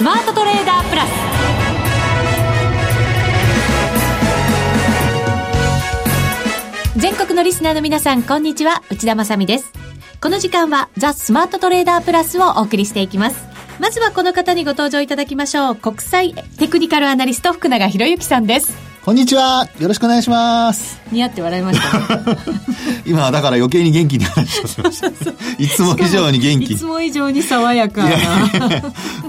スマートトレーダープラス。全国のリスナーの皆さんこんにちは。内田まさです。この時間はザ・スマートトレーダープラスをお送りしていきます。まずはこの方にご登場いただきましょう。国際テクニカルアナリスト福永博之さんです。こんにちは。よろしくお願いします。似合って笑いました、ね、今はだから余計に元気に話をしました。いつも以上に元気。いつも以上に爽やかな。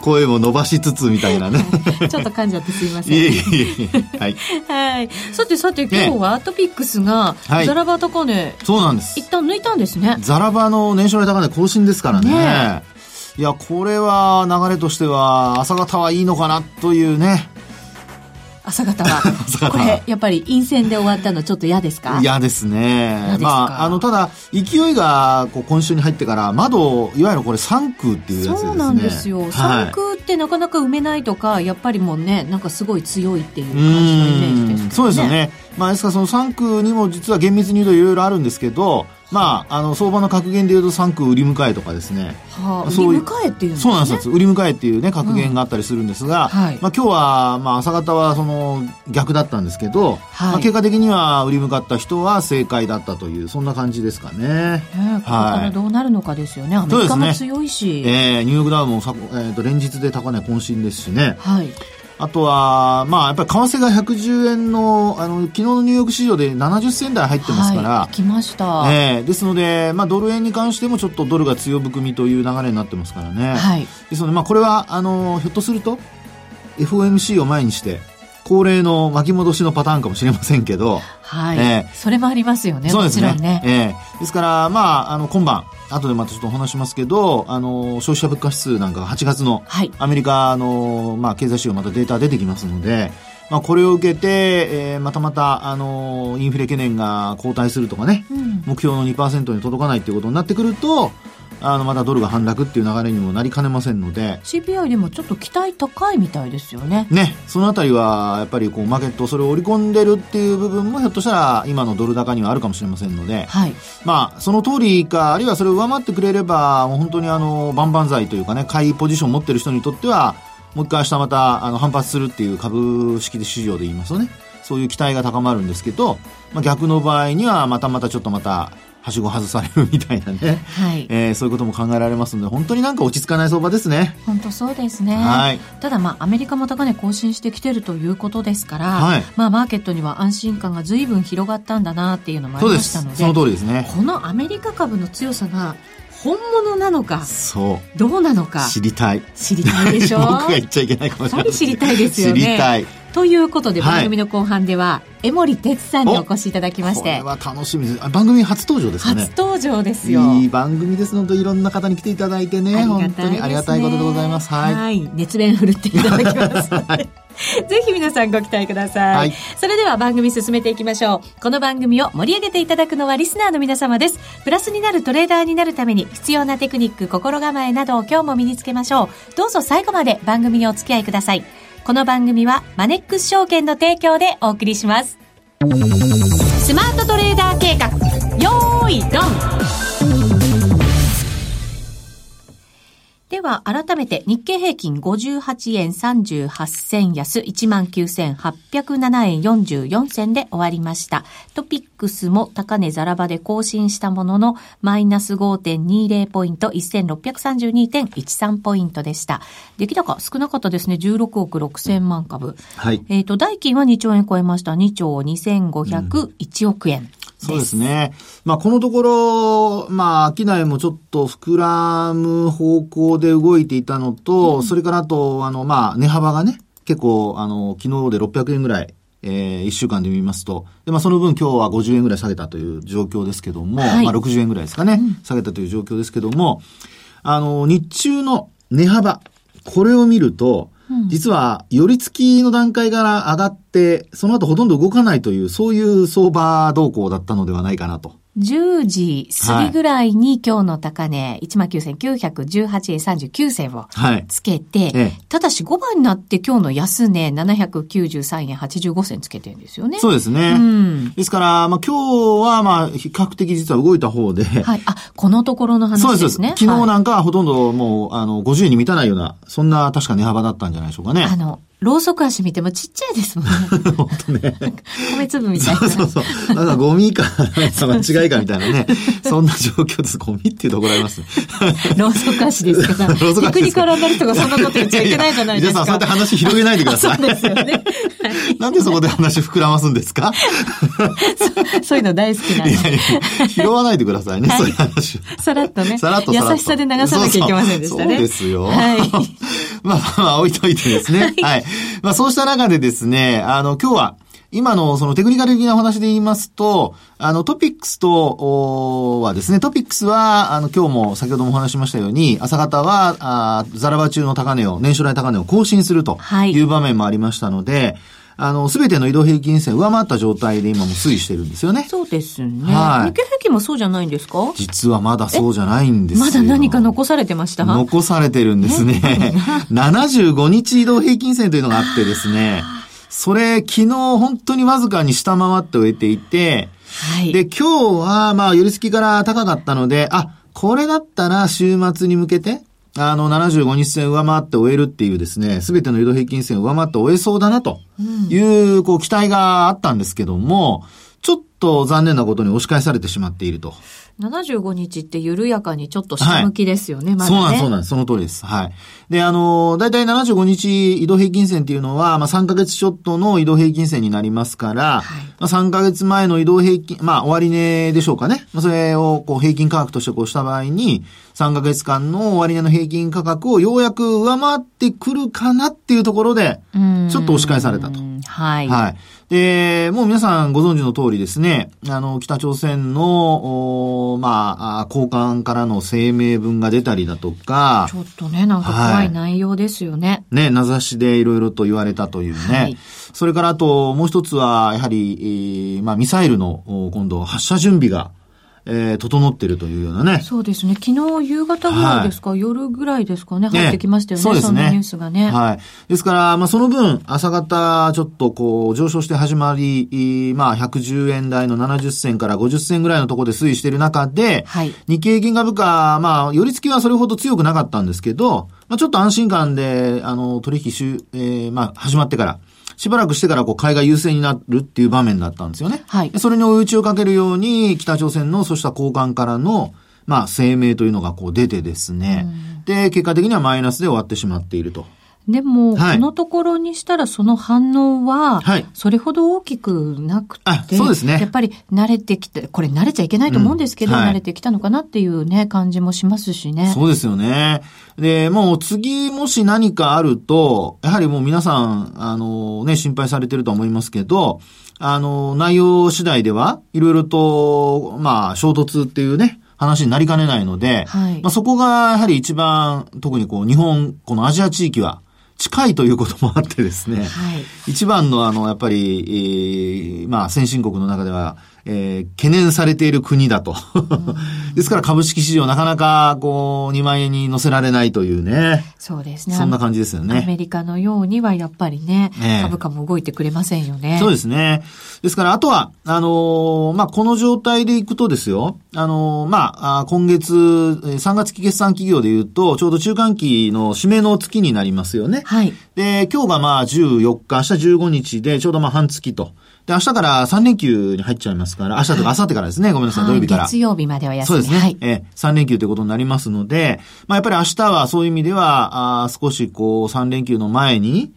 声も伸ばしつつみたいなね。ちょっと噛んじゃってすいません。いえいえいえ。はい。はい。さてさて今日はトピックスが、ザラバ高値、そうなんです。一旦抜いたんですね。ザラバの年初来高値更新ですからね。ねいや、これは流れとしては朝方はいいのかなというね。朝方は。これやっぱり陰線で終わったのちょっと嫌ですか？嫌ですね。まああのただ勢いがこう今週に入ってから窓いわゆるこれ三空っていうやつですね。そうなんですよ、はい、三空ってなかなか埋めないとかやっぱりもうねなんかすごい強いっていう感じのイメージです、ね、そうですよね。まあですからその三空にも実は厳密に言うといろいろあるんですけどまあ、あの相場の格言でいうと3区売り迎えとかですね、はあ、売り迎えっていう、ね、そうなんです。売り迎えっていうね格言があったりするんですが、うん。はい、まあ、今日は、まあ、朝方はその逆だったんですけど、はい、まあ、結果的には売り向かった人は正解だったというそんな感じですかね、ねここからどうなるのかですよね、アメリカも強いし、ねえー、ニューヨークダウもさ、えーと、連日で高値渾身ですしね、はいあとは、まあ、やっぱり為替が110円の、あの、昨日のニューヨーク市場で70銭台入ってますから。はい、来ました。ええー、ですので、まあ、ドル円に関してもちょっとドルが強含みという流れになってますからね。はい。ですので、まあ、これは、あの、ひょっとすると、FOMC を前にして、恒例の巻き戻しのパターンかもしれませんけど、はい。えー、それもありますよね。そうですね。ねえー、ですから、まあ、あの、今晩、後でまたちょっとお話しますけど、あの、消費者物価指数なんかが8月の、はい、アメリカの、まあ、経済指標またデータ出てきますので、まあ、これを受けて、えー、またまた、あの、インフレ懸念が後退するとかね、うん、目標の2%に届かないっていうことになってくると、あのまたドルが反落っていう流れにもなりかねませんので。CPI でもちょっと期待高いみたいですよね。ねそのあたりはやっぱりこうマーケットそれを織り込んでるっていう部分もひょっとしたら今のドル高にはあるかもしれませんので、はい、まあその通りかあるいはそれを上回ってくれればもう本当にあの万々歳というかね買いポジションを持ってる人にとってはもう一回明日またあの反発するっていう株式市場で言いますとね。そういう期待が高まるんですけど、まあ、逆の場合にはまたまたちょっとまたはしご外されるみたいなね、はい。えー、そういうことも考えられますので本当になんか落ち着かない相場ですね。本当そうですね、はい、ただまあアメリカも高値更新してきてるということですから、はい、まあマーケットには安心感が随分広がったんだなっていうのもありましたのでその通りですね。このアメリカ株の強さが本物なのかそう。どうなのか知りたい。知りたいでしょ？僕が言っちゃいけないかもしれない、知りたいですよね。知りたいということで番組の後半では、江森哲さんにお越しいただきまして。これは楽しみです。番組初登場ですね。初登場ですよ。いい番組ですのでいろんな方に来ていただいてね、ね、本当にありがたいことでございます。はい、はい、熱弁振るっていただきます、はい、ぜひ皆さんご期待ください、はい、それでは番組進めていきましょう。この番組を盛り上げていただくのはリスナーの皆様です。プラスになるトレーダーになるために必要なテクニック心構えなどを今日も身につけましょう。どうぞ最後まで番組にお付き合いくださいこの番組はマネックス証券の提供でお送りします。スマートトレーダー計画、よーい、ドンでは、改めて日経平均58円38銭安19,807円44銭で終わりました。トピックスも高値ザラバで更新したものの、マイナス5.20ポイント1632.13ポイントでした。出来高少なかったですね。16億6千万株。はい。えっ、ー、と、代金は2兆円超えました。2兆2501億円。うんそうですね。まあ、このところ、まあ、商いもちょっと膨らむ方向で動いていたのと、うん、それからあと、あの、まあ、値幅がね、結構、あの、昨日で600円ぐらい、えー、1週間で見ますと、で、まあ、その分今日は50円ぐらい下げたという状況ですけども、はい、まあ、60円ぐらいですかね、うん、下げたという状況ですけども、あの、日中の値幅、これを見ると、実は、寄り付きの段階から上がって、その後ほとんど動かないという、そういう相場動向だったのではないかなと。10時過ぎぐらいに今日の高値、19,918円39銭をつけて、はいええ、ただし5番になって今日の安値793円85銭つけてるんですよね。そうですね。うん、ですから、まあ今日はまあ比較的実は動いた方で。はい。あ、このところの話ですね。そうです。昨日なんかはほとんどもう、あの、50円に満たないような、そんな確か値幅だったんじゃないでしょうかね。あの、ろうそく足見てもちっちゃいですもんね。本当ね。米粒みたいな。そうそうそう。なんかゴミか、間違いかみたいなね。そんな状況です。ゴミっていうところありますね。ろうそく足ですから。ろうそく足。テクニカルアナリストがそんなこと言っちゃいけないじゃないですか。皆さん、そうやって話広げないでください。そうですよね。なんでそこで話膨らますんですか？そういうの大好きなんで。いやいや拾わないでくださいね、そういう話。さらっとね。さらっと優しさで流さなきゃいけませんでしたね。そうですよ。はい。まあまあ、置いといてですね。はい。まあそうした中でですね、あの、今日は、今のそのテクニカル的なお話で言いますと、あのトピックスと、はですね、トピックスは、あの今日も先ほどもお話しましたように、朝方は、あザラバ中の高値を、年初来高値を更新するとい。う場面もありましたので、はいあの、すべての移動平均線上回った状態で今も推移してるんですよね。そうですね。はい。日経平均もそうじゃないんですか？実はまだそうじゃないんですよ。まだ何か残されてました？残されてるんですね。75 日移動平均線というのがあってですね。それ、昨日本当にわずかに下回って終えていて、はい。で、今日は、まあ、寄り付きから高かったので、あ、これだったら週末に向けて、あの、75日線上回って終えるっていうですね、すべての移動平均線上回って終えそうだなという、うん、こう、期待があったんですけども、ちょっと残念なことに押し返されてしまっていると。75日って緩やかにちょっと下向きですよね、はい、まだね。そうなんです、そうなん。その通りです。はい。で、あの、だいたい75日移動平均線っていうのは、まあ3ヶ月ちょっとの移動平均線になりますから、はい、まあ3ヶ月前の移動平均、まあ終値でしょうかね。まあそれをこう平均価格としてこうした場合に、3ヶ月間の終値の平均価格をようやく上回ってくるかなっていうところで、ちょっと押し返されたと。はい。はい。で、もう皆さんご存知の通りですね、あの、北朝鮮の、まあ、高官からの声明文が出たりだとか、ちょっとね、なんか怖い内容ですよね。はい、ね、名指しでいろいろと言われたというね。はい、それからあと、もう一つは、やはり、えー、まあ、ミサイルの、今度、発射準備が、えー、整ってるというようなね。そうですね。昨日夕方ぐらいですか、はい、夜ぐらいですかね、入ってきましたよね。そうですね。ニュースがね。はい。ですから、まあその分、朝方ちょっとこう、上昇して始まり、まあ110円台の70銭から50銭ぐらいのところで推移している中で、はい、日経平均株価、まあ、寄り付きはそれほど強くなかったんですけど、まあちょっと安心感で、あの、取引し、えー、まあ始まってから、しばらくしてからこう買いが優勢になるっていう場面だったんですよね。はい。それに追い打ちをかけるように、北朝鮮のそうした交換からの、まあ、声明というのがこう出てですね、で、結果的にはマイナスで終わってしまっていると。でも、はい、このところにしたらその反応は、それほど大きくなくて、はい、そうですね。やっぱり慣れてきて、これ慣れちゃいけないと思うんですけど、うんはい、慣れてきたのかなっていうね、感じもしますしね。そうですよね。で、もう次もし何かあると、やはりもう皆さん、あのね、心配されてると思いますけど、あの、内容次第では、いろいろと、まあ、衝突っていうね、話になりかねないので、はい、まあ、そこがやはり一番、特にこう、日本、このアジア地域は、近いということもあってですね、はい、一番のあの、やっぱり、えー、まあ、先進国の中では、えー、懸念されている国だと。ですから株式市場なかなか、こう、2万円に乗せられないというね。そうですね。そんな感じですよね。アメリカのようにはやっぱりね、ね株価も動いてくれませんよね。そうですね。ですから、あとは、あのー、まあ、この状態でいくとですよ、あのー、まあ、今月、3月期決算企業で言うと、ちょうど中間期の締めの月になりますよね。はい。で、今日がまあ14日、明日15日で、ちょうどまあ半月と。で、明日から3連休に入っちゃいますから、明日とか明後日からですね、ごめんなさい、土曜日から。月曜日までは休み。そうですね。はい、え3連休ということになりますので、まあやっぱり明日はそういう意味では、あ少しこう3連休の前に、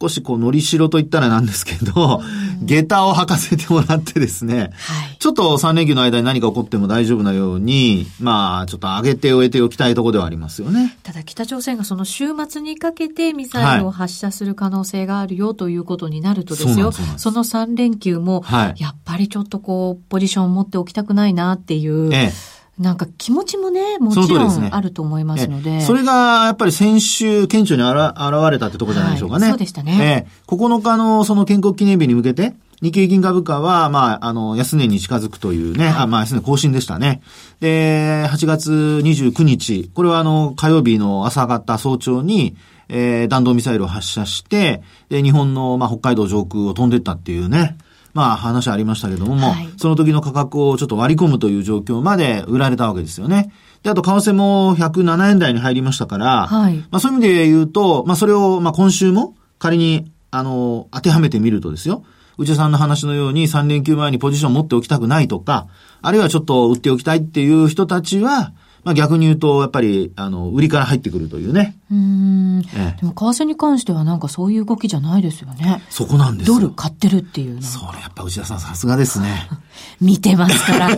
少しこう、のりしろと言ったらなんですけど、下駄を履かせてもらってですね、はい、ちょっと3連休の間に何か起こっても大丈夫なように、まあ、ちょっと上げて終えておきたいところではありますよね。ただ北朝鮮がその週末にかけてミサイルを発射する可能性があるよということになるとですよ、はい、その3連休も、やっぱりちょっとこう、ポジションを持っておきたくないなっていう、ええなんか気持ちもね、もちろんあると思いますので。それがやっぱり先週顕著に現れたってところじゃないでしょうかね。はい、そうでしたね。えー、9日のその建国記念日に向けて、日経平均株価は、まあ、あの、安値に近づくというね、あまあ、安値更新でしたね。で、8月29日、これはあの、火曜日の朝方早朝に、えー、弾道ミサイルを発射して、で、日本の、まあ、北海道上空を飛んでったっていうね、まあ話ありましたけども、はい、その時の価格をちょっと割り込むという状況まで売られたわけですよね。で、あと為替も107円台に入りましたから、はい、まあそういう意味で言うと、まあそれを、まあ今週も仮に、あの、当てはめてみるとですよ。内田さんの話のように3連休前にポジション持っておきたくないとか、あるいはちょっと売っておきたいっていう人たちは、まあ逆に言うと、やっぱり、あの、売りから入ってくるというね。うん。ええ、でも、為替に関してはなんかそういう動きじゃないですよね。そこなんですドル買ってるっていうそれやっぱ内田さんさすがですね。見てますから。い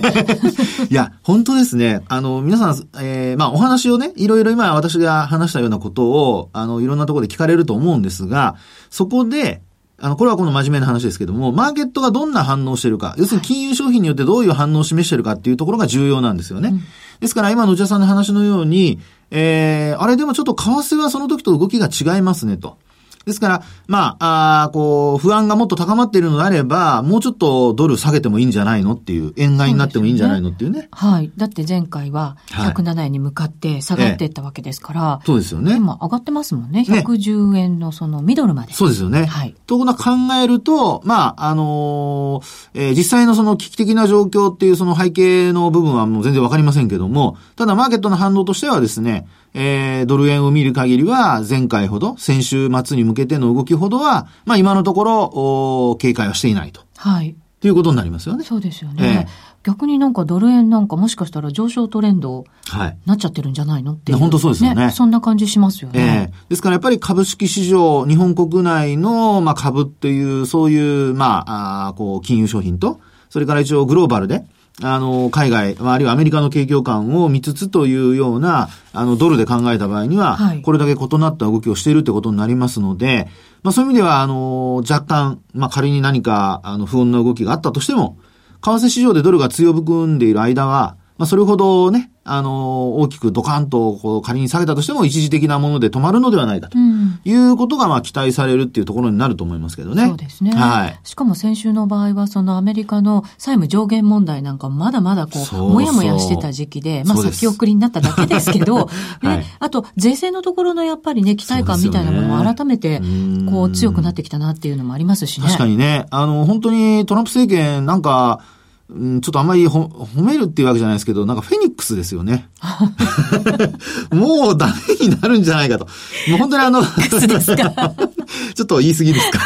や、本当ですね。あの、皆さん、えー、まあお話をね、いろいろ今私が話したようなことを、あの、いろんなところで聞かれると思うんですが、そこで、あの、これはこの真面目な話ですけども、マーケットがどんな反応してるか、要するに金融商品によってどういう反応を示してるかっていうところが重要なんですよね。うん、ですから今の内田さんの話のように、えー、あれでもちょっと為替はその時と動きが違いますねと。ですから、まあ、あこう、不安がもっと高まっているのであれば、もうちょっとドル下げてもいいんじゃないのっていう、円買いになってもいいんじゃないのっていうね。うねはい。だって前回は107円に向かって下がっていったわけですから、はいええ、そうですよね。今上がってますもんね。110円のそのミドルまで。ね、そうですよね。はい。ということ考えると、まあ、あのー、えー、実際のその危機的な状況っていうその背景の部分はもう全然わかりませんけども、ただマーケットの反応としてはですね、えー、ドル円を見る限りは、前回ほど、先週末に向けての動きほどは、まあ今のところ、お警戒はしていないと。はい。ということになりますよね。そうですよね。えー逆になんかドル円なんかもしかしたら上昇トレンドなっちゃってるんじゃないの？っていう、ね、本当そうですよね。そんな感じしますよね。えー、ですからやっぱり株式市場、日本国内の、まあ、株っていう、そういう、まあ、あこう、金融商品と、それから一応グローバルで、あの、海外、あるいはアメリカの景況感を見つつというような、あの、ドルで考えた場合には、はい、これだけ異なった動きをしているってことになりますので、まあそういう意味では、あの、若干、まあ仮に何か、あの、不穏な動きがあったとしても、為替市場でドルが強含んでいる間は、まあそれほどね、あの、大きくドカンとこう仮に下げたとしても一時的なもので止まるのではないかということがまあ期待されるっていうところになると思いますけどね。そうですね。はい。しかも先週の場合はそのアメリカの債務上限問題なんかまだまだこう、もやもやしてた時期で、まあ先送りになっただけですけど、ね、はい、あと税制のところのやっぱりね、期待感みたいなものも改めてこう強くなってきたなっていうのもありますしね。確かにね、あの本当にトランプ政権なんか、うん、ちょっとあんまり褒めるっていうわけじゃないですけど、なんかフェニックスですよね。もうダメになるんじゃないかと。もう本当にあの、ちょっと言い過ぎですか？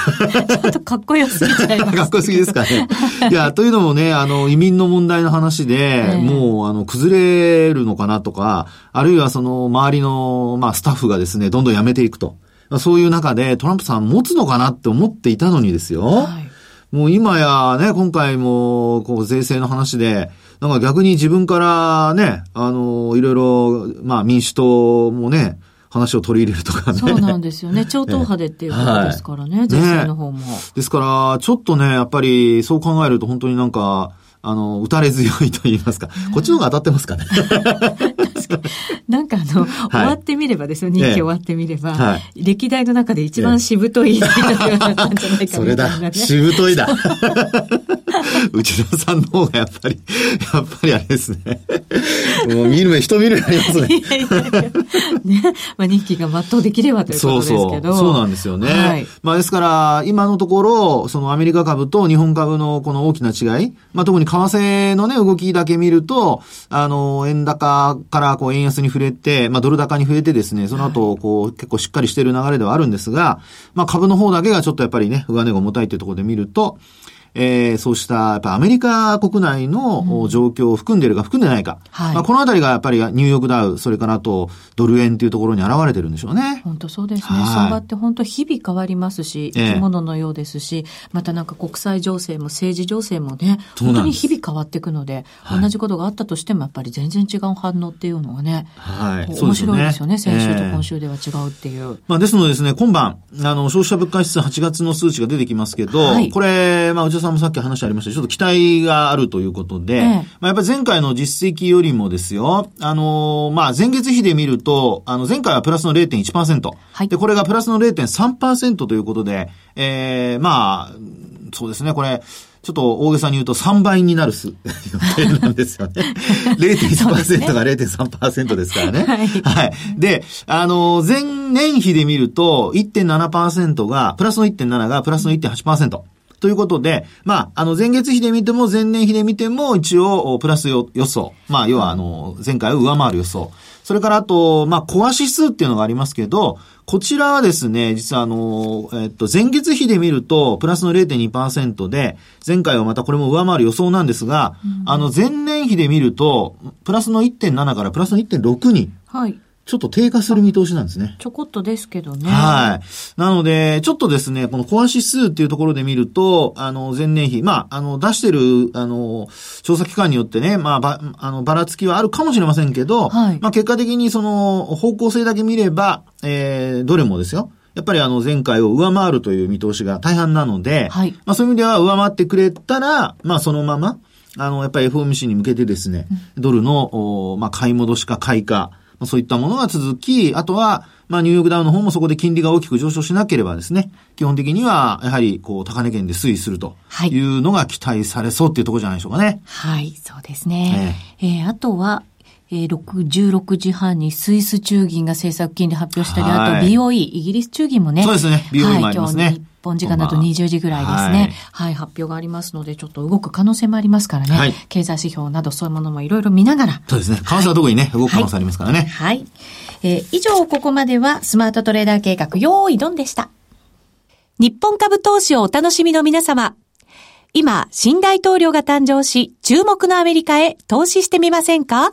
ちょっとかっこよすぎちゃいます。かっこよすぎですかね。いや、というのもね、あの、移民の問題の話で、えー、もう、あの、崩れるのかなとか、あるいはその、周りの、まあ、スタッフがですね、どんどん辞めていくと。そういう中で、トランプさん持つのかなって思っていたのにですよ。はいもう今やね、今回も、こう、税制の話で、なんか逆に自分からね、あの、いろいろ、まあ民主党もね、話を取り入れるとかね。そうなんですよね。超党派でっていうことですからね、はい、税制の方も、ね。ですから、ちょっとね、やっぱりそう考えると本当になんか、あの、打たれ強いと言いますか、こっちの方が当たってますかね。なんかあの、はい、終わってみればですよ、任期終わってみれば、はい、歴代の中で一番しぶとい、ええ、それだ、しぶといだ。内田さんの方がやっぱり、やっぱりあれですね。もう見る目、人見る目ありますね。いやいやいやね。まあ、任期が全うできればということですけど。そうそう。そうなんですよね。はい、まあ、ですから、今のところ、そのアメリカ株と日本株のこの大きな違い、まあ、特に為替のね、動きだけ見ると、あの、円高からこう円安に触れて、まあ、ドル高に触れてですね、その後、こう、結構しっかりしてる流れではあるんですが、まあ、株の方だけがちょっとやっぱりね、上値が重たいっていうところで見ると、えー、そうした、やっぱアメリカ国内の状況を含んでいるか含んでないか。はい、まあ、このあたりがやっぱりニューヨークダウ、それからあとドル円というところに現れてるんでしょうね。本当そうですね。相場って本当日々変わりますし、生き物のようですし、えー、またなんか国際情勢も政治情勢もね、本当に日々変わっていくので、同じことがあったとしてもやっぱり全然違う反応っていうのはね、はい、面白いですよね。先週と今週では違うっていう。まあ、ですのでですね、今晩、あの、消費者物価指数8月の数値が出てきますけど、はい、これ、まあ、内田さんもさっき話ありましたちょっと期待があるということで、ええ、まあ、やっぱり前回の実績よりもですよ、あのー、まあ、前月比で見ると、あの、前回はプラスの0.1%。はい。で、これがプラスの0.3%ということで、ええー、まあ、そうですね、これ、ちょっと大げさに言うと3倍になるす予定なんですよね。0.1%が0.3%ですからね。はい、はい。で、あの、前年比で見ると1.7%が、プラスの1.7がプラスの1.8%。ということで、まあ、あの、前月比で見ても、前年比で見ても、一応、プラス予想。まあ、要は、あの、前回を上回る予想。それから、あと、まあ、コア指数っていうのがありますけど、こちらはですね、実はあの、えっと、前月比で見ると、プラスの0.2%で、前回はまたこれも上回る予想なんですが、うん、あの、前年比で見ると、プラスの1.7からプラスの1.6に、はい。ちょっと低下する見通しなんですね。ちょこっとですけどね。はい。なので、ちょっとですね、このコア指数っていうところで見ると、あの、前年比、まあ、あの、出してる、あの、調査機関によってね、まあ、ば、あの、ばらつきはあるかもしれませんけど、はい、まあ、結果的にその、方向性だけ見れば、えー、どれもですよ。やっぱりあの前回を上回るという見通しが大半なので、はい、まあそういう意味では上回ってくれたら、まあそのまま、あの、やっぱり FOMC に向けてですね、ドルの、まあ買い戻しか買いか、そういったものが続き、あとは、まあ、ニューヨークダウの方もそこで金利が大きく上昇しなければですね、基本的には、やはり、こう、高値圏で推移するというのが期待されそうっていうところじゃないでしょうかね。はい、そうですね。えー、えー、あとは、えー、6、16時半にスイス中銀が政策金利発表したり、はい、あと BOE、イギリス中銀もね。そうですね。BOE もありますね。はい、本時間だと20時ぐらいですね、はい、はい、発表がありますので、ちょっと動く可能性もありますからね。はい、経済指標などそういうものもいろいろ見ながら。そうですね。為替は特にね、動く可能性ありますからね。はい。えー、以上、ここまではスマートトレーダー計画、用意ドンでした。日本株投資をお楽しみの皆様。今、新大統領が誕生し、注目のアメリカへ投資してみませんか？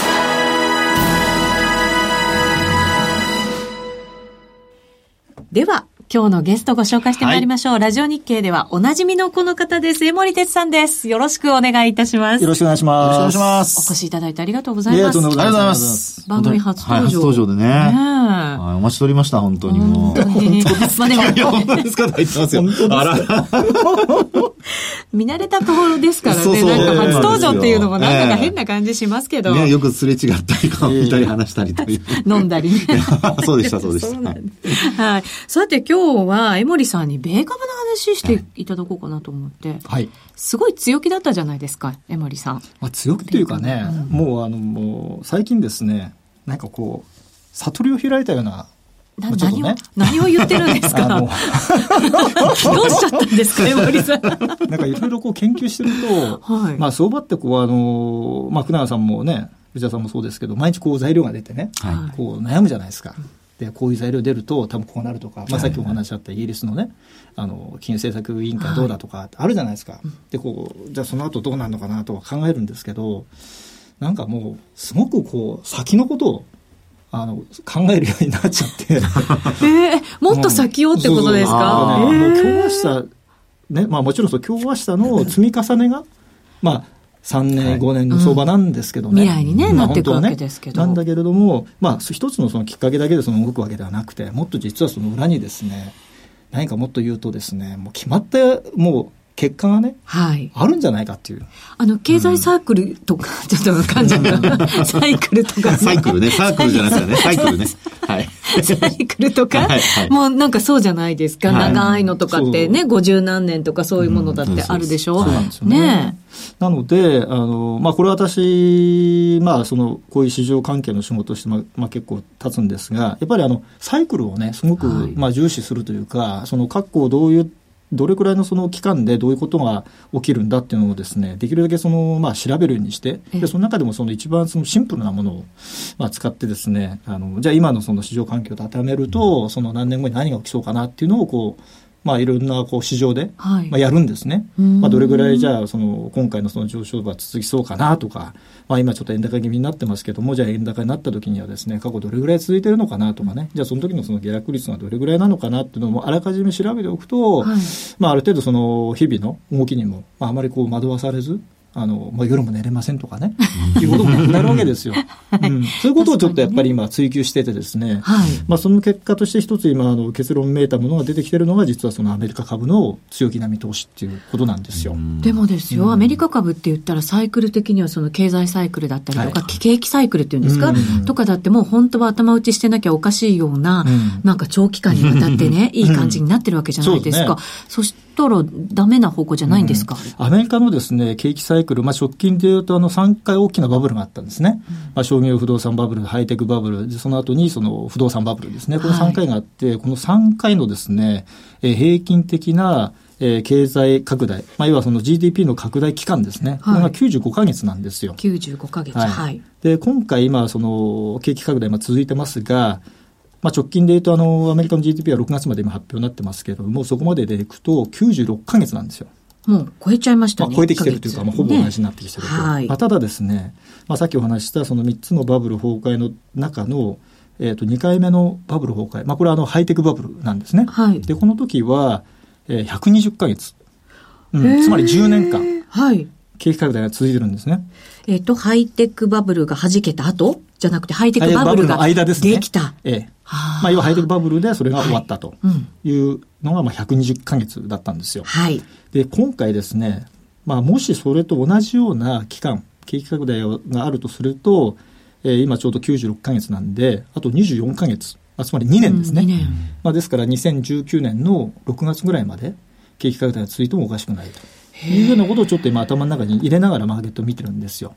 では、今日のゲストご紹介してまいりましょう。はい、ラジオ日経ではおなじみのこの方です。江森哲さんです。よろしくお願いいたします。よろしくお願いします。よろしくお願いします。お越しいただいてありがとうございます。ありがとうございます。番組初登場。はい、初登場でね。ねはい、お待ちしておりました、本当にもう。本当に。まあでも。本当ですか？言ってますよ。あら。見慣れたところですからね。そうそうなんか初登場っていうのもなんだか変な感じしますけど。ね、よくすれ違ったり、顔見たり話したりという。飲んだりね。そうでした、そうでした。はい。さて今日は江森さんに米株の話していただこうかなと思って。はい。すごい強気だったじゃないですか、江森さん。まあ強気というかね、もうあの、もう最近ですね、なんかこう、悟りを開いたようなな何を、何を言ってるんですか？どう しちゃったんですか、江森さん。なんかいろいろこう研究してると、はい、まあ相場ってこうあの、まあ福永さんもね、藤田さんもそうですけど、毎日こう材料が出てね、はい、こう悩むじゃないですか。で、こういう材料出ると多分こうなるとか、まあさっきお話あったイギリスのね、あの、金融政策委員会どうだとかあるじゃないですか。はい、で、こう、じゃあその後どうなるのかなとは考えるんですけど、なんかもう、すごくこう、先のことをあの考えるようになっちゃって。えー、もっと先をってことですか、もう今日明日ね、まあもちろんそう今日明日の積み重ねが、まあ3年、5年の相場なんですけどね。未来にね、なっていくわけですけど。なんだけれども、まあ一つのそのきっかけだけでその動くわけではなくて、もっと実はその裏にですね、何かもっと言うとですね、もう決まった、もう結果がね、はい、あるんじゃないかっていう。あの、経済サークルとか、うん、ちょっと噛んじゃった。サイクルとか、サイクルね、サークルじゃなくてね、サイクルね。はい。サイクルとか、はいはい、もうなんかそうじゃないですか。はい、長いのとかってね、五十何年とかそういうものだってあるでしょ？うん、そうなんですよね。ねなので、あの、まあ、これ私、まあ、その、こういう市場関係の仕事をして、まあ、結構経つんですが、やっぱりあの、サイクルをね、すごく、まあ、重視するというか、その、各校どういうどれくらいのその期間でどういうことが起きるんだっていうのをですね、できるだけその、まあ、調べるようにして、で、その中でもその一番そのシンプルなものを、まあ、使ってですね、あの、じゃあ今のその市場環境を高めると、その何年後に何が起きそうかなっていうのをこう、まあ、いろんなこう市場で、まあ、やるんですね、まあ、どれぐらいじゃあその今回のその上昇は続きそうかなとか、まあ、今ちょっと円高気味になってますけどもじゃあ円高になった時にはですね過去どれぐらい続いてるのかなとかね。じゃあその時のその下落率がどれぐらいなのかなっていうのもあらかじめ調べておくと、はい、まあ、ある程度その日々の動きにも、まあ、あまりこう惑わされずあの、まあ、夜も寝れませんとかね、いうこともなくなるわけですよ、はい、うん。そういうことをちょっとやっぱり今追求しててですね、はい、まあ、その結果として一つ今、あの、結論めいたものが出てきてるのが、実はそのアメリカ株の強気な見通しっていうことなんですよ。でもですよ、アメリカ株って言ったらサイクル的にはその経済サイクルだったりとか、はい、景気サイクルっていうんですか、とかだってもう本当は頭打ちしてなきゃおかしいような、なん。か長期間にわたってね、いい感じになってるわけじゃないですか。そししたらダメな方向じゃないんですか、うん、アメリカのですね、景気サイクル、まあ、直近でいうとあの3回大きなバブルがあったんですね。まあ、商業不動産バブル、ハイテクバブル、その後にその不動産バブルですね。この3回があって、はい、この3回のですね、え平均的なえー、経済拡大、まあ、要はその GDP の拡大期間ですね、これが95か月なんですよ。95か月、はい、はい。で、今回、今、その、景気拡大、まあ、続いてますが、まあ、直近でいうとあの、アメリカの GDP は6月まで今発表になってますけれども、そこまででいくと96か月なんですよ。もう超えちゃいましたね。まあ、超えてきてるというか、まあ、ほぼ同じになってきてると。ねはい、まあ、ただですね、まあ、さっきお話したその3つのバブル崩壊の中の、えー、と2回目のバブル崩壊、まあ、これはあのハイテクバブルなんですね。はい、で、この時は、えー、120か月、うん、つまり10年間。はい。景気拡大が続いてるんですね。えっ、ー、と、ハイテクバブルが弾けた後？じゃなくて、ハイテクバブルができた。ええ。まあ、要はハイテクバブルでそれが終わったというのが、まあ、120か月だったんですよ。はい。で、今回ですね、まあ、もしそれと同じような期間、景気拡大があるとすると、えー、今ちょうど96か月なんで、あと24か月、あつまり2年ですね。うん、年まあ、ですから2019年の6月ぐらいまで景気拡大が続いてもおかしくないと。いうようなことをちょっと今頭の中に入れながらマーケットを見てるんですよ。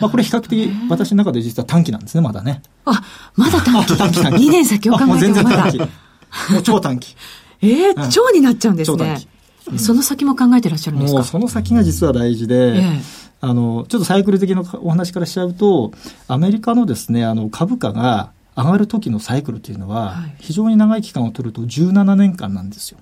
まあ、これ比較的私の中で実は短期なんですね、まだね。あ、まだ短期短期短期。2年先を考えても全然短期。もう超短期。ええー、超になっちゃうんですね。その先も考えてらっしゃるんですか？もうその先が実は大事で、えー、あの、ちょっとサイクル的なお話からしちゃうと、アメリカのですね、あの、株価が上がる時のサイクルというのは、非常に長い期間を取ると17年間なんですよ。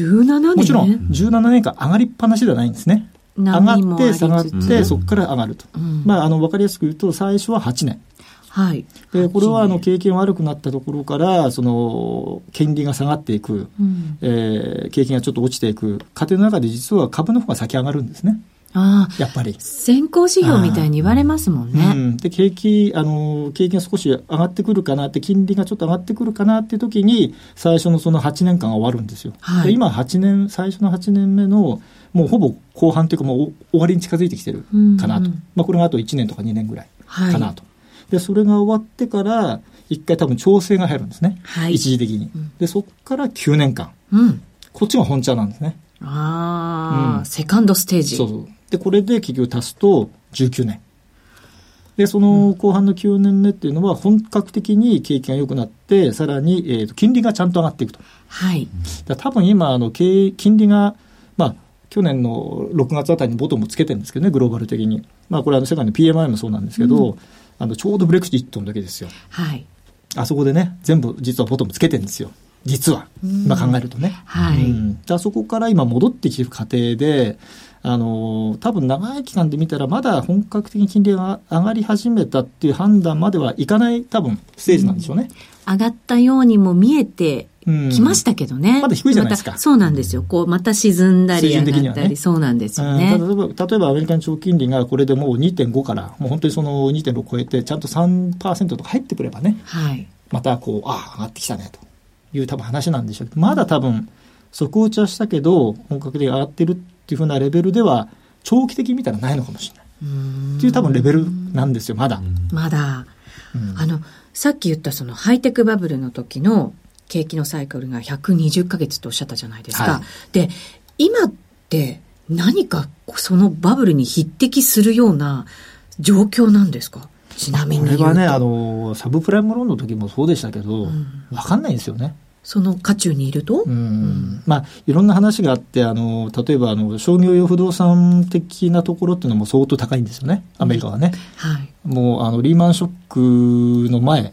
17年？もちろん17年間上がりっぱなしではないんですね。上がって下がって、そこから上がると。うん、まあ、あの、わかりやすく言うと、最初は8年。はい。で、これは、あの、経験悪くなったところから、その、金利が下がっていく、うん、えー、景気がちょっと落ちていく過程の中で、実は株の方が先上がるんですね。ああ。やっぱり。先行指標みたいに言われますもんね。うん。で、景気、あの、景気が少し上がってくるかなって、金利がちょっと上がってくるかなっていう時に、最初のその8年間が終わるんですよ。はい、で今8年、最初の8年目の、もうほぼ後半というかもう終わりに近づいてきてるかなと。うんうん、まあこれがあと1年とか2年ぐらいかなと。はい、で、それが終わってから、一回多分調整が入るんですね。はい、一時的に。で、そこから9年間。うん、こっちが本茶なんですね。ああ、うん、セカンドステージ。そうそう。で、これで結局足すと19年。で、その後半の9年目っていうのは、本格的に景気が良くなって、さらに、えー、と金利がちゃんと上がっていくと。はい。多分今、あの、金利が、まあ、去年の6月あたりにボトムつけてるんですけどね、グローバル的に。まあ、これ、あの、世界の PMI もそうなんですけど、うん、あの、ちょうどブレクジットの時ですよ。はい。あそこでね、全部実はボトムつけてるんですよ。実は、今考えるとね。はい。うん、じゃあそこから今戻ってきてる過程で、あの、多分長い期間で見たら、まだ本格的に金利が上がり始めたっていう判断まではいかない多分ステージなんでしょうね。うん、上がったようにも見えてきましたけどね。まだ低いじゃないですか。そうなんですよ。こう、また沈んだり上がったり、ね、そうなんですよね。例えば、例えばアメリカの長期金利がこれでもう2.5から、もう本当にその2.6超えて、ちゃんと3%とか入ってくればね、はい、またこう、ああ、上がってきたね、という多分話なんでしょうけど、まだ多分、底打ちはしたけど、本格的に上がってるっていうふうなレベルでは、長期的に見たらないのかもしれない。っていう多分レベルなんですよ、まだ。まだ。うん、あの、さっき言ったそのハイテクバブルの時の景気のサイクルが120ヶ月とおっしゃったじゃないですか。はい、で、今って何かそのバブルに匹敵するような状況なんですか？ちなみにこれはね、あの、サブプライムローンの時もそうでしたけど、わ、うん、かんないんですよね。その渦中にいると、うん、まあ、いろんな話があって、あの、例えば、あの、商業用不動産的なところっていうのも相当高いんですよね、アメリカはね。はい。もう、あの、リーマンショックの前、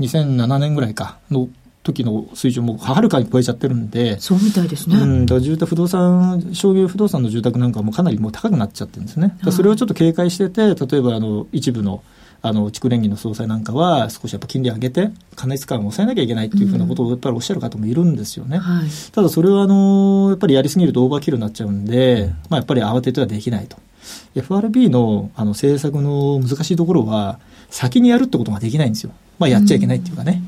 2007年ぐらいか、の時の水準もはるかに超えちゃってるんで。そうみたいですね。うん、だ住宅不動産、商業不動産の住宅なんかもかなりもう高くなっちゃってるんですね。それをちょっと警戒してて、例えば、あの、一部の、あの地区連銀の総裁なんかは少しやっぱ金利上げて加熱感を抑えなきゃいけないというふうなことをやっぱりおっしゃる方もいるんですよね。はい、ただそれはあのやっぱりやりすぎるとオーバーキルになっちゃうんで、まあ、やっぱり慌ててはできないと。FRB のあの政策の難しいところは先にやるってことができないんですよ。まあ、やっちゃいけないっていうかね、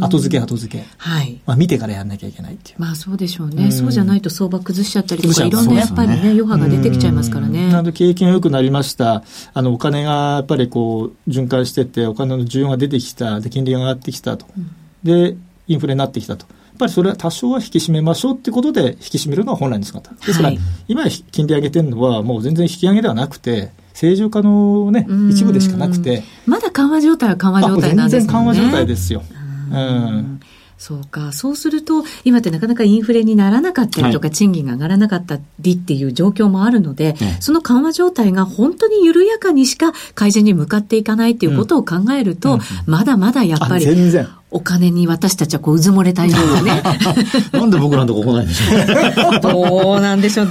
後付け後付け、はい。まあ、見てからやんなきゃいけないっていう。まあそうでしょうね、うそうじゃないと相場崩しちゃったりとか、いろんなやっぱりね、余波が出てきちゃいますからね。なので、景気が良くなりました、あのお金がやっぱりこう循環してて、お金の需要が出てきた、で金利が上がってきたと、で、インフレになってきたと。ぱりそれは多少は引き締めましょうってことで引き締めるのが本来の姿。ですから、はい、今金利上げてるのはもう全然引き上げではなくて、正常化のね、一部でしかなくて。まだ緩和状態は緩和状態なんですね。全然緩和状態ですよ。うん。そうか。そうすると、今ってなかなかインフレにならなかったりとか、はい、賃金が上がらなかったりっていう状況もあるので、その緩和状態が本当に緩やかにしか改善に向かっていかないっていうことを考えると、うんうん、まだまだやっぱり、全然。お金に私たちはこう、うずもれたようなね。なんで僕らのとこ来ないんでしょう どうなんでしょう。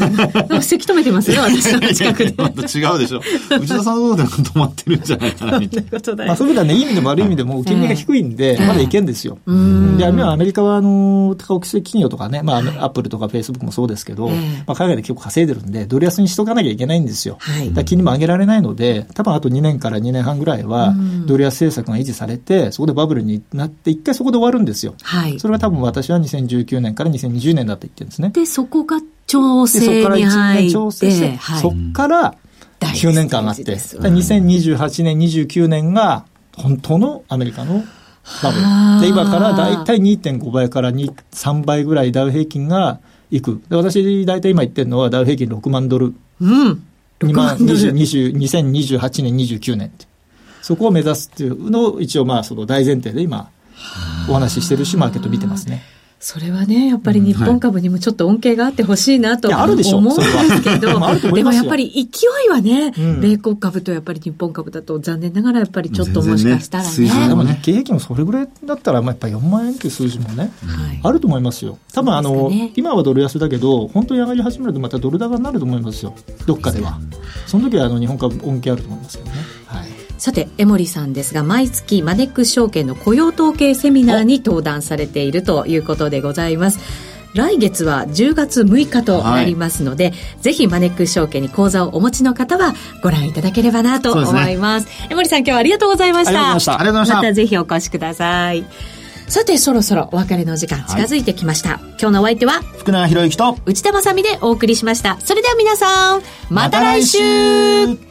せき止めてますよ、私の近くで。また違うでしょ。内田さんのところで止まってるんじゃないかな、みたいな。まあ、そういうことはね、いい意味でも悪い意味でも、金利が低いんで、まだいけんですよ。で、今アメリカは、あの、高億企業とかね、まあ、アップルとかフェイスブックもそうですけど、まあ、海外で結構稼いでるんで、ドル安にしとかなきゃいけないんですよ。はい、だ金利も上げられないので、多分あと2年から2年半ぐらいは、ドル安政策が維持されて、そこでバブルになって、一回そこで終わるんですよ。はい。それが多分私は2019年から2020年だと言ってるんですね。で、そこが調整に入って。調整して、はい、そこから9年間あって、2028年、29年が本当のアメリカのバブル。で、今からだいたい2.5倍から3倍ぐらいダウ平均がいく。で、私、大体今言ってるのはダウ平均6万ドル。うん。2万20 20 2028年、29年って。そこを目指すっていうのを一応まあその大前提で今お話ししてるし、マーケット見てますね。それはね、やっぱり日本株にもちょっと恩恵があってほしいなと思うんですけど、でもやっぱり勢いはね、米国株とやっぱり日本株だと残念ながらやっぱりちょっともしかしたらね。でも日経平均もそれぐらいだったら、まあ、やっぱり4万円っていう数字もね、あると思いますよ。多分あの、今はドル安だけど、本当に上がり始めるとまたドル高になると思いますよ。どっかでは。その時はあの日本株恩恵あると思いますけどね。はい。さて江森さんですが毎月マネックス証券の雇用統計セミナーに登壇されているということでございます来月は10月6日となりますので、はい、ぜひマネックス証券に口座をお持ちの方はご覧いただければなと思います。すね、江森さん今日はありがとうございました。ありがとうございました。またぜひお越しください。さて、そろそろお別れの時間近づいてきました。はい、今日のお相手は、福永博之と、内田まさみでお送りしました。それでは皆さん、また来週